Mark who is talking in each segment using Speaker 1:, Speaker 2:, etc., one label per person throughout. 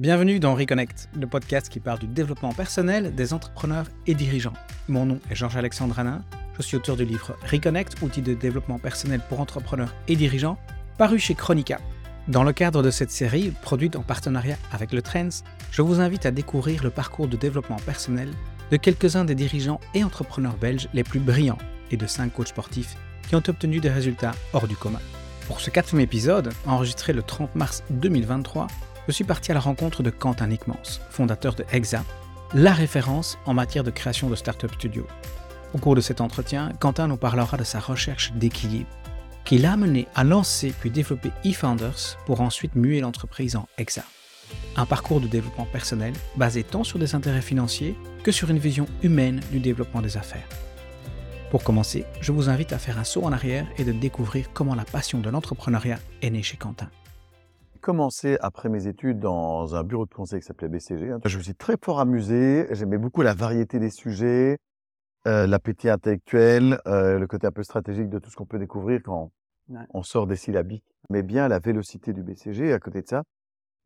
Speaker 1: Bienvenue dans Reconnect, le podcast qui parle du développement personnel des entrepreneurs et dirigeants. Mon nom est Georges-Alexandre Hanin, je suis auteur du livre Reconnect, outil de développement personnel pour entrepreneurs et dirigeants, paru chez Chronica. Dans le cadre de cette série, produite en partenariat avec le Trends, je vous invite à découvrir le parcours de développement personnel de quelques-uns des dirigeants et entrepreneurs belges les plus brillants et de cinq coachs sportifs qui ont obtenu des résultats hors du commun. Pour ce quatrième épisode, enregistré le 30 mars 2023, je suis parti à la rencontre de Quentin Nickmans, fondateur de Exa, la référence en matière de création de Startup Studio. Au cours de cet entretien, Quentin nous parlera de sa recherche d'équilibre, qui l'a amené à lancer puis développer eFounders pour ensuite muer l'entreprise en Exa. Un parcours de développement personnel basé tant sur des intérêts financiers que sur une vision humaine du développement des affaires. Pour commencer, je vous invite à faire un saut en arrière et de découvrir comment la passion de l'entrepreneuriat est née chez Quentin
Speaker 2: commencé après mes études dans un bureau de conseil qui s'appelait BCG. Je me suis très fort amusé. J'aimais beaucoup la variété des sujets, euh, l'appétit intellectuel, euh, le côté un peu stratégique de tout ce qu'on peut découvrir quand on sort des syllabiques. Mais bien la vélocité du BCG. À côté de ça,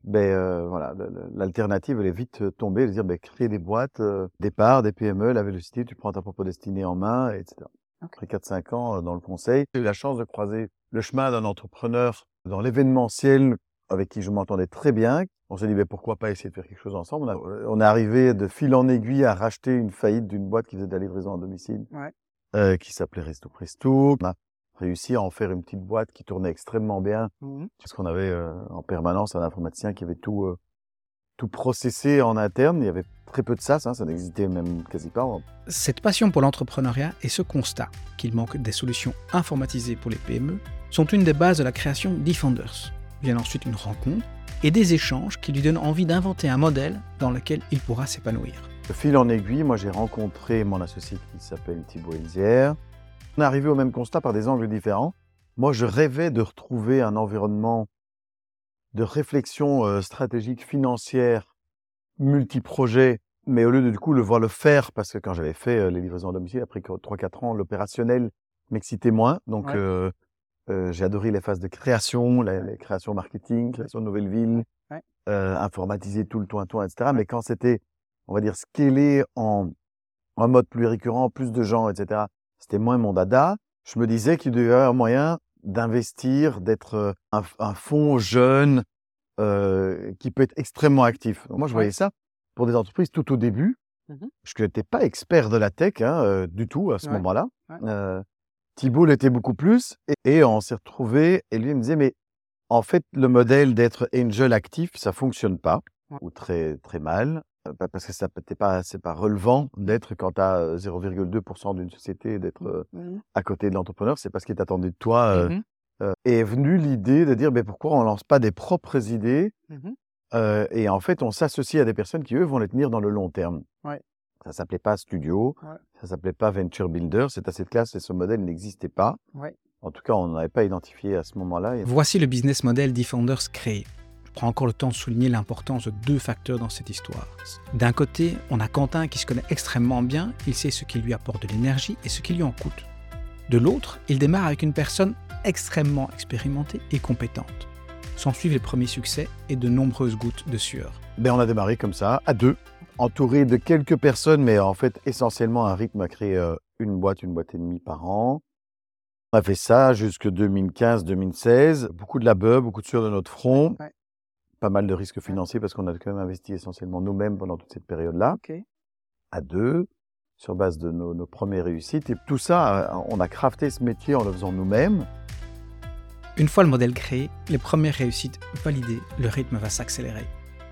Speaker 2: ben euh, voilà, l'alternative elle est vite tombée, de dire ben, créer des boîtes, des parts, des PME, la vélocité, tu prends ta propre destinée en main, etc. Après 4-5 ans dans le conseil, j'ai eu la chance de croiser le chemin d'un entrepreneur dans l'événementiel avec qui je m'entendais très bien. On s'est dit, mais pourquoi pas essayer de faire quelque chose ensemble on, est arrivé de fil en aiguille à racheter une faillite d'une boîte qui faisait de la livraison à domicile, euh, qui s'appelait Resto Presto. On a réussi à en faire une petite boîte qui tournait extrêmement bien, mmh parce qu'on avait euh, en permanence un informaticien qui avait tout euh, tout processé en interne. Il y avait très peu de ça, ça, ça n'existait même quasi pas.
Speaker 1: Cette passion pour l'entrepreneuriat et ce constat qu'il manque des solutions informatisées pour les PME sont une des bases de la création d'eFounders, Vient ensuite une rencontre et des échanges qui lui donnent envie d'inventer un modèle dans lequel il pourra s'épanouir.
Speaker 2: De fil en aiguille, moi j'ai rencontré mon associé qui s'appelle Thibaut Elzière. On est arrivé au même constat par des angles différents. Moi je rêvais de retrouver un environnement de réflexion euh, stratégique financière multi-projet, mais au lieu de du coup le voir le faire, parce que quand j'avais fait euh, les livraisons à domicile, après 3-4 ans, l'opérationnel m'excitait moins. Donc euh, euh, j'ai adoré les phases de création, les, créations marketing, création de nouvelles villes, euh, informatiser tout le toit-toit, etc. Mais quand c'était, on va dire, scalé en, en mode plus récurrent, plus de gens, etc., c'était moins mon dada. Je me disais qu'il devait y avoir moyen d'investir, d'être euh, un, un fonds jeune euh, qui peut être extrêmement actif. moi, je voyais ça pour des entreprises tout au début. Mmh je n'étais pas expert de la tech hein, euh, du tout à ce moment-là. Euh, Thibault l'était beaucoup plus. Et, on s'est retrouvé et lui il me disait, mais en fait, le modèle d'être angel actif, ça fonctionne pas, ou très, très mal, euh, parce que ça peut pas, c'est pas relevant d'être quand tu as 0,2% d'une société, d'être mmh. euh, à côté de l'entrepreneur, c'est pas ce qui est attendu de toi. Euh, mmh est venue l'idée de dire, mais pourquoi on lance pas des propres idées mmh et en fait, on s'associe à des personnes qui, eux, vont les tenir dans le long terme. Ça s'appelait pas Studio, ça ça s'appelait pas Venture Builder. C'est à cette classe et ce modèle n'existait pas. En tout cas, on n'avait pas identifié à ce moment-là.
Speaker 1: Voici le business model d'eFounders créé. Je prends encore le temps de souligner l'importance de deux facteurs dans cette histoire. D'un côté, on a Quentin qui se connaît extrêmement bien, il sait ce qui lui apporte de l'énergie et ce qui lui en coûte. De l'autre, il démarre avec une personne extrêmement expérimentée et compétente. S'en suivent les premiers succès et de nombreuses gouttes de sueur.
Speaker 2: Ben, on a démarré comme ça, à deux, entouré de quelques personnes, mais en fait essentiellement un rythme à créer une boîte, une boîte et demie par an. On a fait ça jusque 2015-2016. Beaucoup de labeur, beaucoup de sueur de notre front. Pas mal de risques financiers parce qu'on a quand même investi essentiellement nous-mêmes pendant toute cette période-là. À deux, sur base de nos, nos, premières réussites. Et tout ça, euh, on a crafté ce métier en le faisant nous-mêmes.
Speaker 1: Une fois le modèle créé, les premières réussites validées, le rythme va s'accélérer.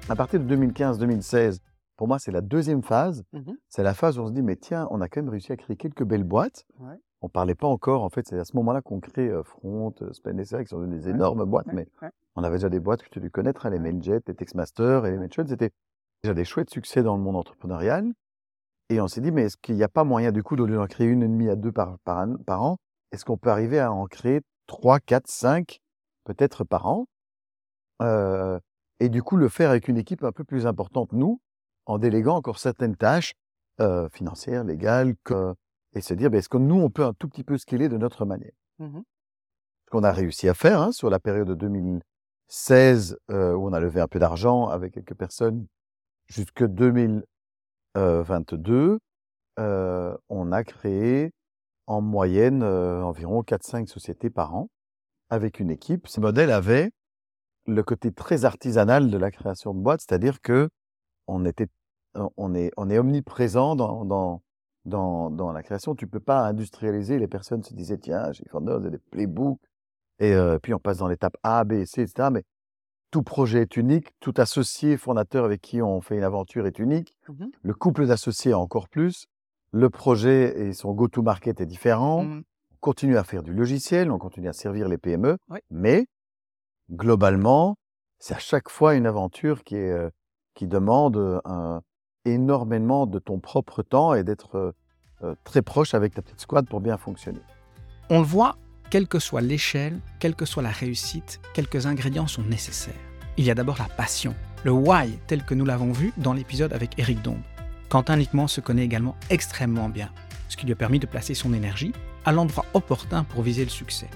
Speaker 2: À partir de 2015-2016, pour moi, c'est la deuxième phase. Mmh c'est la phase où on se dit, mais tiens, on a quand même réussi à créer quelques belles boîtes. Ouais. On parlait pas encore, en fait, c'est à ce moment-là qu'on crée euh, Front, euh, Spend qui sont des énormes boîtes, mais on avait déjà des boîtes que tu dû connaître, hein, les Mailjet, les Textmaster et les Mailchut. C'était déjà des chouettes succès dans le monde entrepreneurial. Et on s'est dit, mais est-ce qu'il n'y a pas moyen, du coup, de en créer une et demie à deux par, par, par an Est-ce qu'on peut arriver à en créer trois, quatre, cinq, peut-être par an? Euh, Et du coup, le faire avec une équipe un peu plus importante, nous, en déléguant encore certaines tâches euh, financières, légales, que, et se dire, ben, est-ce que nous, on peut un tout petit peu scaler de notre manière? Mmh Ce qu'on a réussi à faire hein, sur la période de 2016, euh, où on a levé un peu d'argent avec quelques personnes, jusque 2022, euh, on a créé en moyenne environ 4-5 sociétés par an avec une équipe. Ce modèle avait le côté très artisanal de la création de boîtes, c'est-à-dire que on était, on est, on est omniprésent dans, dans, dans, dans la création. Tu peux pas industrialiser. Les personnes se disaient, tiens, j'ai Founders, des playbooks. Et euh, puis on passe dans l'étape A, B, C, etc. Mais tout projet est unique, tout associé fondateur avec qui on fait une aventure est unique.
Speaker 1: Mmh
Speaker 2: Le couple d'associés encore plus. Le projet et son go-to-market est différent.
Speaker 1: Mmh.
Speaker 2: On continue à faire du logiciel, on continue à servir les PME.
Speaker 1: Oui.
Speaker 2: Mais globalement, c'est à chaque fois une aventure qui, est, euh, qui demande énormément de ton propre temps et d'être très proche avec ta petite squad pour bien fonctionner.
Speaker 1: On le voit, quelle que soit l'échelle, quelle que soit la réussite, quelques ingrédients sont nécessaires. Il y a d'abord la passion, le why tel que nous l'avons vu dans l'épisode avec Eric Dombe. Quentin Lickman se connaît également extrêmement bien, ce qui lui a permis de placer son énergie à l'endroit opportun pour viser le succès.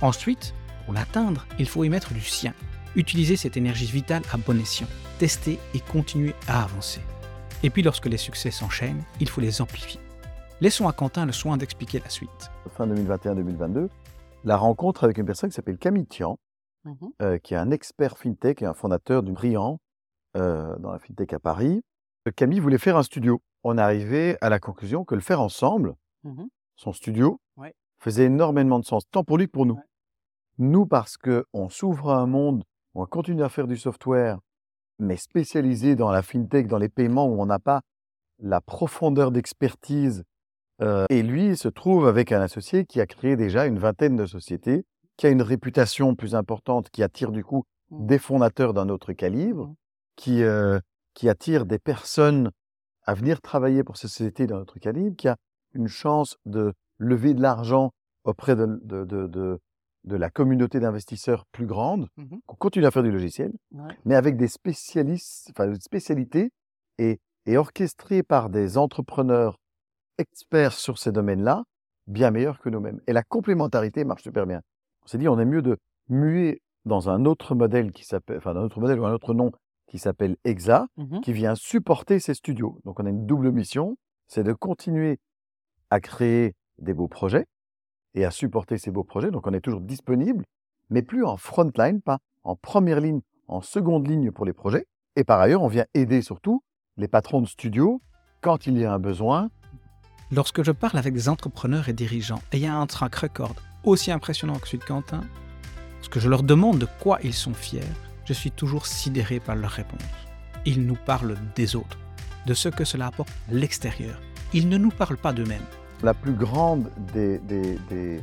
Speaker 1: Ensuite, pour l'atteindre, il faut y mettre du sien, utiliser cette énergie vitale à bon escient, tester et continuer à avancer. Et puis lorsque les succès s'enchaînent, il faut les amplifier. Laissons à Quentin le soin d'expliquer la suite.
Speaker 2: Fin 2021-2022, la rencontre avec une personne qui s'appelle Camille Tian, euh, qui est un expert fintech et un fondateur du Brillant euh, dans la fintech à Paris. Euh, Camille voulait faire un studio. On arrivait à la conclusion que le faire ensemble, son studio,
Speaker 1: Ouais.
Speaker 2: faisait énormément de sens, tant pour lui que pour nous.
Speaker 1: Ouais.
Speaker 2: Nous, parce que on s'ouvre à un monde, on continue à faire du software, mais spécialisé dans la fintech, dans les paiements, où on n'a pas la profondeur d'expertise. Euh, et lui, il se trouve avec un associé qui a créé déjà une vingtaine de sociétés, qui a une réputation plus importante, qui attire du coup
Speaker 1: Mm.
Speaker 2: des fondateurs d'un autre calibre,
Speaker 1: Mm.
Speaker 2: qui, euh, qui attire des personnes à venir travailler pour ces sociétés d'un autre calibre, qui a une chance de lever de l'argent auprès de, de, de, de, de la communauté d'investisseurs plus grande.
Speaker 1: Mhm.
Speaker 2: On continue à faire du logiciel,
Speaker 1: Ouais.
Speaker 2: mais avec des spécialistes, enfin, une spécialité et, et orchestré par des entrepreneurs experts sur ces domaines-là, bien meilleurs que nous-mêmes. Et la complémentarité marche super bien. On s'est dit, on est mieux de muer dans un autre modèle qui s'appelle, enfin, un autre modèle ou un autre nom qui s'appelle EXA,
Speaker 1: Mhm.
Speaker 2: qui vient supporter ces studios. Donc, on a une double mission, c'est de continuer à créer des beaux projets et à supporter ces beaux projets. Donc, on est toujours disponible, mais plus en front line, pas en première ligne, en seconde ligne pour les projets. Et par ailleurs, on vient aider surtout les patrons de studios quand il y a un besoin.
Speaker 1: Lorsque je parle avec des entrepreneurs et dirigeants ayant un track record aussi impressionnant que celui de Quentin, lorsque je leur demande de quoi ils sont fiers, je suis toujours sidéré par leurs réponses. Ils nous parlent des autres, de ce que cela apporte à l'extérieur. Ils ne nous parlent pas d'eux-mêmes.
Speaker 2: La plus grande des... des, des,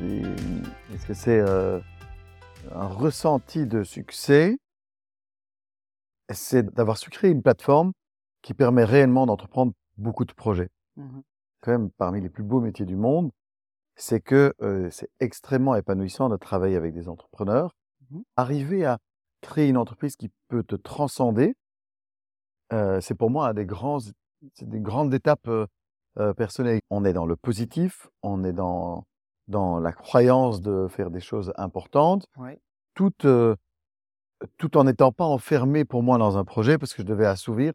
Speaker 2: des- Est-ce que c'est euh, un ressenti de succès C'est d'avoir su créer une plateforme qui permet réellement d'entreprendre beaucoup de projets. quand même parmi les plus beaux métiers du monde, c'est que euh, c'est extrêmement épanouissant de travailler avec des entrepreneurs.
Speaker 1: Mhm.
Speaker 2: Arriver à créer une entreprise qui peut te transcender, euh, c'est pour moi un des grands, c'est des grandes étapes euh. On est dans le positif, on est dans dans la croyance de faire des choses importantes,
Speaker 1: Ouais.
Speaker 2: tout euh, tout en n'étant pas enfermé pour moi dans un projet parce que je devais assouvir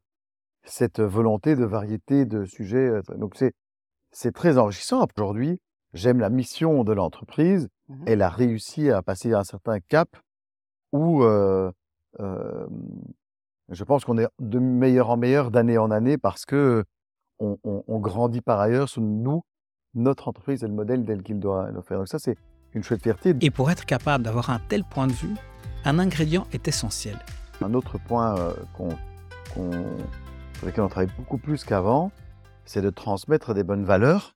Speaker 2: cette volonté de variété de sujets. euh, Donc c'est c'est très enrichissant. Aujourd'hui, j'aime la mission de l'entreprise.
Speaker 1: Mhm.
Speaker 2: Elle a réussi à passer un certain cap où euh, euh, je pense qu'on est de meilleur en meilleur d'année en année parce que on, on- on grandit par ailleurs sur nous, notre entreprise est le modèle tel qu'il doit le faire. Donc ça, c'est une chouette fierté.
Speaker 1: Et pour être capable d'avoir un tel point de vue, un ingrédient est essentiel.
Speaker 2: Un autre point euh, qu'on, qu'on- sur lequel on travaille beaucoup plus qu'avant, c'est de transmettre des bonnes valeurs,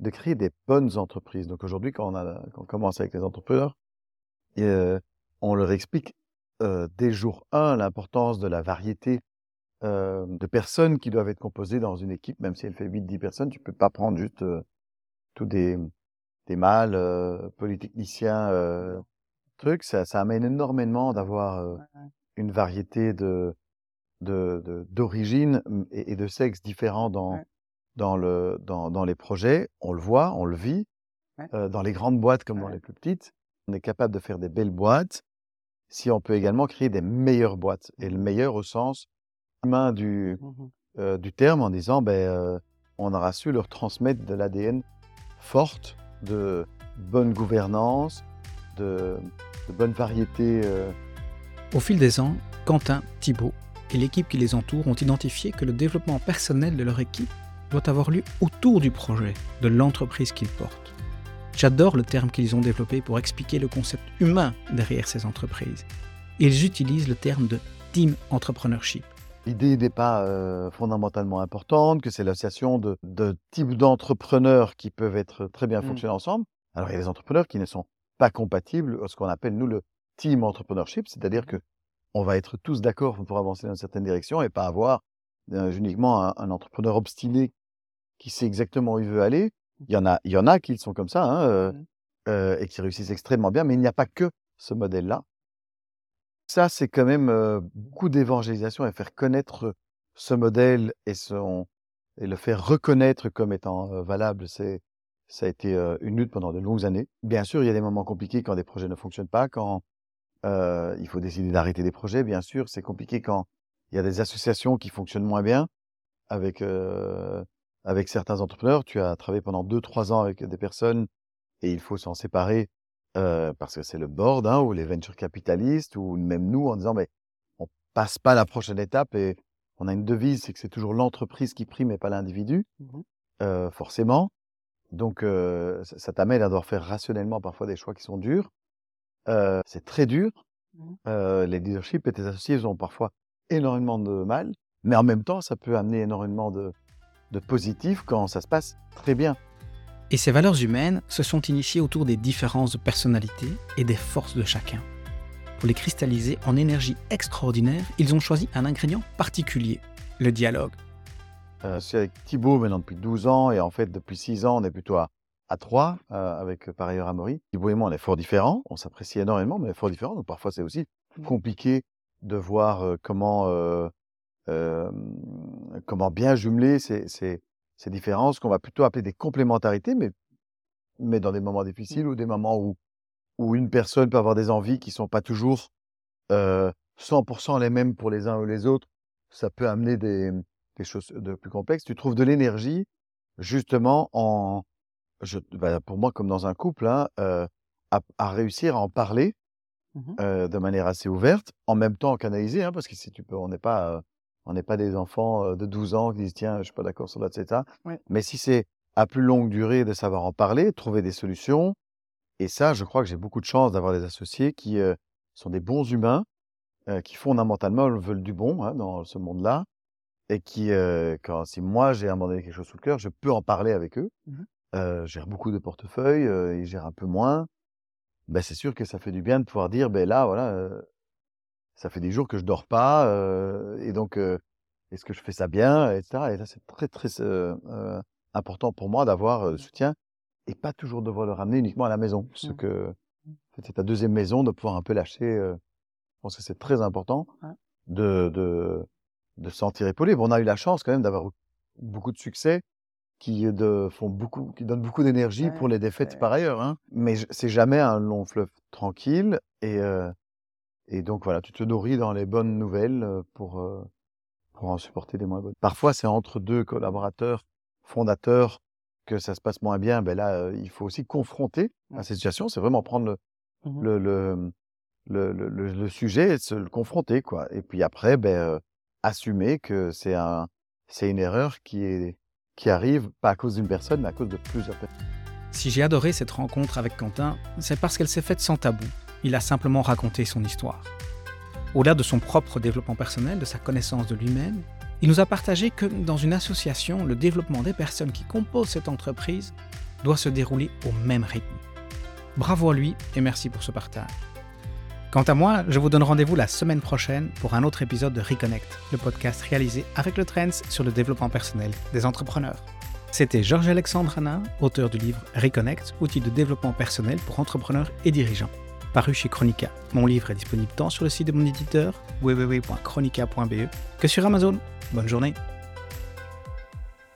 Speaker 2: de créer des bonnes entreprises. Donc aujourd'hui, quand on, a, quand on commence avec les entrepreneurs, et, euh, on leur explique euh, dès jour 1 l'importance de la variété euh, de personnes qui doivent être composées dans une équipe, même si elle fait 8-10 personnes, tu peux pas prendre juste euh, tous des, des mâles, euh, polytechniciens, euh, trucs. Ça, ça amène énormément d'avoir une variété de de- mm, et, et de sexes différents dans
Speaker 1: Ouais.
Speaker 2: dans le dans, dans les projets. On le voit, on le vit
Speaker 1: Ouais.
Speaker 2: dans les grandes boîtes comme dans les plus petites. On est capable de faire des belles boîtes si on peut également créer des meilleures boîtes. Et le meilleur au sens humain du, mmh du terme, en disant, ben, on aura su leur transmettre de l'ADN forte, de bonne gouvernance, de, de bonne variété.
Speaker 1: Au fil des ans, Quentin, Thibault et l'équipe qui les entoure ont identifié que le développement personnel de leur équipe doit avoir lieu autour du projet, de l'entreprise qu'ils portent. J'adore le terme qu'ils ont développé pour expliquer le concept humain derrière ces entreprises. Ils utilisent le terme de team entrepreneurship.
Speaker 2: L'idée n'est pas euh, fondamentalement importante, que c'est l'association de, types d'entrepreneurs qui peuvent être très bien mmh. ensemble. Alors il y a des entrepreneurs qui ne sont pas compatibles à ce qu'on appelle nous le team entrepreneurship, c'est-à-dire que on va être tous d'accord pour avancer dans une certaine direction et pas avoir euh, uniquement un, entrepreneur obstiné qui sait exactement où il veut aller. Il y en a, il y en a qui sont comme ça hein, euh, mmh. et qui réussissent extrêmement bien, mais il n'y a pas que ce modèle-là. Ça, c'est quand même beaucoup d'évangélisation et faire connaître ce modèle et, le faire reconnaître comme étant valable. C'est, ça a été une lutte pendant de longues années. Bien sûr, il y a des moments compliqués quand des projets ne fonctionnent pas, quand il faut décider d'arrêter des projets, bien sûr. C'est compliqué quand il y a des associations qui fonctionnent moins bien avec, avec certains entrepreneurs. Tu as travaillé pendant deux, trois ans avec des personnes et il faut s'en séparer euh, parce que c'est le board hein, ou les venture capitalistes ou même nous en disant mais on passe pas à la prochaine étape et on a une devise, c'est que c'est toujours l'entreprise qui prime et pas l'individu, mmh euh, forcément. Donc euh, ça, ça t'amène à devoir faire rationnellement parfois des choix qui sont durs c'est très dur. Mmh. les leaderships et tes associés ont parfois énormément de mal, mais en même temps, ça peut amener énormément de, de positif quand ça se passe très bien.
Speaker 1: Et ces valeurs humaines se sont initiées autour des différences de personnalité et des forces de chacun. Pour les cristalliser en énergie extraordinaire, ils ont choisi un ingrédient particulier, le dialogue.
Speaker 2: Euh, c'est avec Thibaut maintenant depuis 12 ans et en fait depuis 6 ans on est plutôt à à trois, euh, avec euh, par ailleurs Amaury. Thibaut et moi, on est fort différents, on s'apprécie énormément, mais fort différents, donc parfois c'est aussi compliqué de voir euh, comment, comment bien jumeler ces, ces différences qu'on va plutôt appeler des complémentarités, mais, mais dans des moments difficiles mmh. ou des moments où, où une personne peut avoir des envies qui sont pas toujours 100% les mêmes pour les uns ou les autres, ça peut amener des, des choses de plus complexes. Tu trouves de l'énergie justement en, je, bah, pour moi, comme dans un couple, hein, euh, à, réussir à en parler mmh euh, de manière assez ouverte, en même temps canaliser, hein, parce que si tu peux, on n'est pas, euh, on n'est pas des enfants euh, de 12 ans qui disent tiens, je suis pas d'accord sur la etc. Mais si c'est à plus longue durée de savoir en parler, trouver des solutions, et ça, je crois que j'ai beaucoup de chance d'avoir des associés qui sont des bons humains, qui fondamentalement veulent du bon hein, dans ce monde-là, et qui, quand si moi j'ai à un moment donné quelque chose sous le cœur, je peux en parler avec eux. Euh, gère beaucoup de portefeuilles, euh, il gère un peu moins. Ben, c'est sûr que ça fait du bien de pouvoir dire, ben là, voilà, euh, ça fait des jours que je dors pas, euh, et donc, euh, est-ce que je fais ça bien, etc. Et là, c'est très, très important pour moi d'avoir le mmh. soutien et pas toujours devoir le ramener uniquement à la maison. Ce mmh. que mmh. c'est ta deuxième maison, de pouvoir un peu lâcher. je pense que c'est très important de, de, de se sentir épaulé. Bon, on a eu la chance quand même d'avoir beaucoup de succès qui de, font beaucoup, qui donnent beaucoup d'énergie pour les défaites par ailleurs. Hein. Mais c'est jamais un long fleuve tranquille. Et, euh, et donc voilà, tu te nourris dans les bonnes nouvelles euh, pour, euh, pour en supporter des moins bonnes. Parfois, c'est entre deux collaborateurs fondateurs que ça se passe moins bien. Ben là, il faut aussi confronter à cette situation. C'est vraiment prendre le, mmh le, le, le, le, le, sujet et se le confronter. quoi. Et puis après, ben, assumer que c'est un, c'est une erreur qui est qui arrive, pas à cause d'une personne, mais à cause de plusieurs personnes.
Speaker 1: Si j'ai adoré cette rencontre avec Quentin, c'est parce qu'elle s'est faite sans tabou. Il a simplement raconté son histoire. Au-delà de son propre développement personnel, de sa connaissance de lui-même, il nous a partagé que dans une association, le développement des personnes qui composent cette entreprise doit se dérouler au même rythme. Bravo à lui et merci pour ce partage. Quant à moi, je vous donne rendez-vous la semaine prochaine pour un autre épisode de Reconnect, le podcast réalisé avec le Trends sur le développement personnel des entrepreneurs. C'était Georges-Alexandre Hanin, auteur du livre Reconnect, outil de développement personnel pour entrepreneurs et dirigeants, paru chez Chronica. Mon livre est disponible tant sur le site de mon éditeur www.chronica.be que sur Amazon. Bonne journée